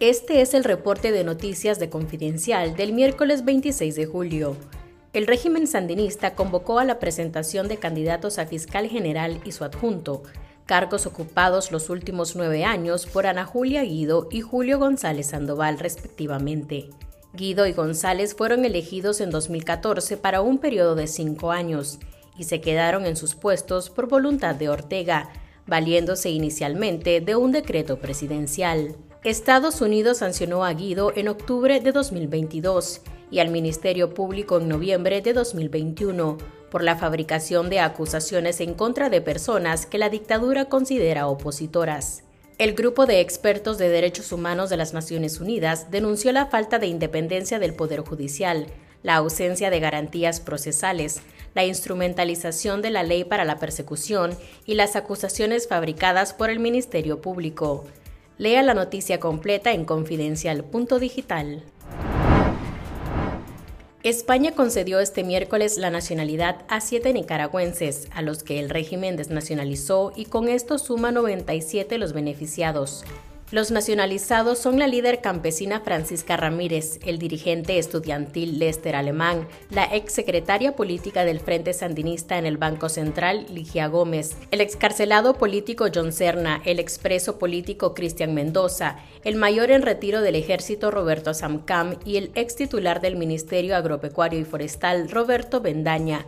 Este es el reporte de noticias de Confidencial del miércoles 26 de julio. El régimen sandinista convocó a la presentación de candidatos a fiscal general y su adjunto, cargos ocupados los últimos nueve años por Ana Julia Guido y Julio González Sandoval respectivamente. Guido y González fueron elegidos en 2014 para un periodo de cinco años y se quedaron en sus puestos por voluntad de Ortega, valiéndose inicialmente de un decreto presidencial. Estados Unidos sancionó a Guido en octubre de 2022 y al Ministerio Público en noviembre de 2021 por la fabricación de acusaciones en contra de personas que la dictadura considera opositoras. El grupo de expertos de derechos humanos de las Naciones Unidas denunció la falta de independencia del Poder Judicial, la ausencia de garantías procesales, la instrumentalización de la ley para la persecución y las acusaciones fabricadas por el Ministerio Público. Lea la noticia completa en confidencial.digital. España concedió este miércoles la nacionalidad a siete nicaragüenses, a los que el régimen desnacionalizó y con esto suma 97 los beneficiados. Los nacionalizados son la líder campesina Francisca Ramírez, el dirigente estudiantil Lester Alemán, la exsecretaria política del Frente Sandinista en el Banco Central Ligia Gómez, el excarcelado político John Serna, el expreso político Cristian Mendoza, el mayor en retiro del ejército Roberto Samcam y el ex titular del Ministerio Agropecuario y Forestal Roberto Bendaña.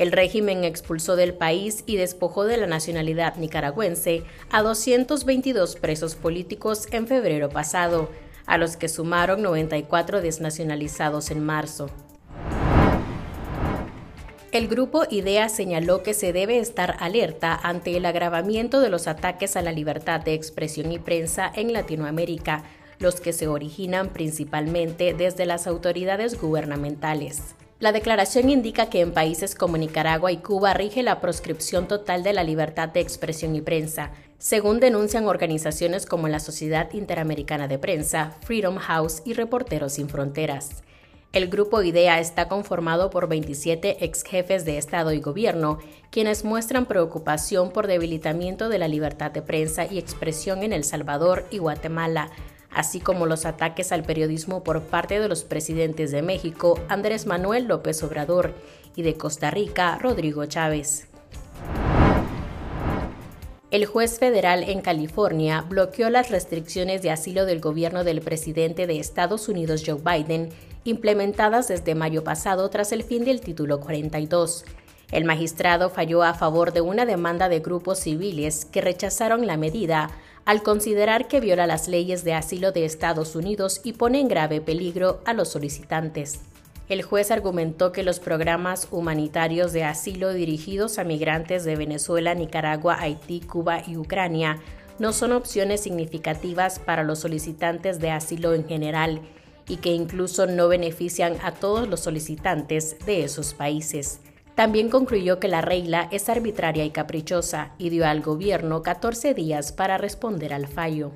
El régimen expulsó del país y despojó de la nacionalidad nicaragüense a 222 presos políticos en febrero pasado, a los que sumaron 94 desnacionalizados en marzo. El grupo IDEA señaló que se debe estar alerta ante el agravamiento de los ataques a la libertad de expresión y prensa en Latinoamérica, los que se originan principalmente desde las autoridades gubernamentales. La declaración indica que en países como Nicaragua y Cuba rige la proscripción total de la libertad de expresión y prensa, según denuncian organizaciones como la Sociedad Interamericana de Prensa, Freedom House y Reporteros Sin Fronteras. El grupo IDEA está conformado por 27 ex jefes de Estado y Gobierno, quienes muestran preocupación por debilitamiento de la libertad de prensa y expresión en El Salvador y Guatemala, así como los ataques al periodismo por parte de los presidentes de México, Andrés Manuel López Obrador, y de Costa Rica, Rodrigo Chávez. El juez federal en California bloqueó las restricciones de asilo del gobierno del presidente de Estados Unidos Joe Biden, implementadas desde mayo pasado tras el fin del título 42. El magistrado falló a favor de una demanda de grupos civiles que rechazaron la medida al considerar que viola las leyes de asilo de Estados Unidos y pone en grave peligro a los solicitantes. El juez argumentó que los programas humanitarios de asilo dirigidos a migrantes de Venezuela, Nicaragua, Haití, Cuba y Ucrania no son opciones significativas para los solicitantes de asilo en general y que incluso no benefician a todos los solicitantes de esos países. También concluyó que la regla es arbitraria y caprichosa y dio al gobierno 14 días para responder al fallo.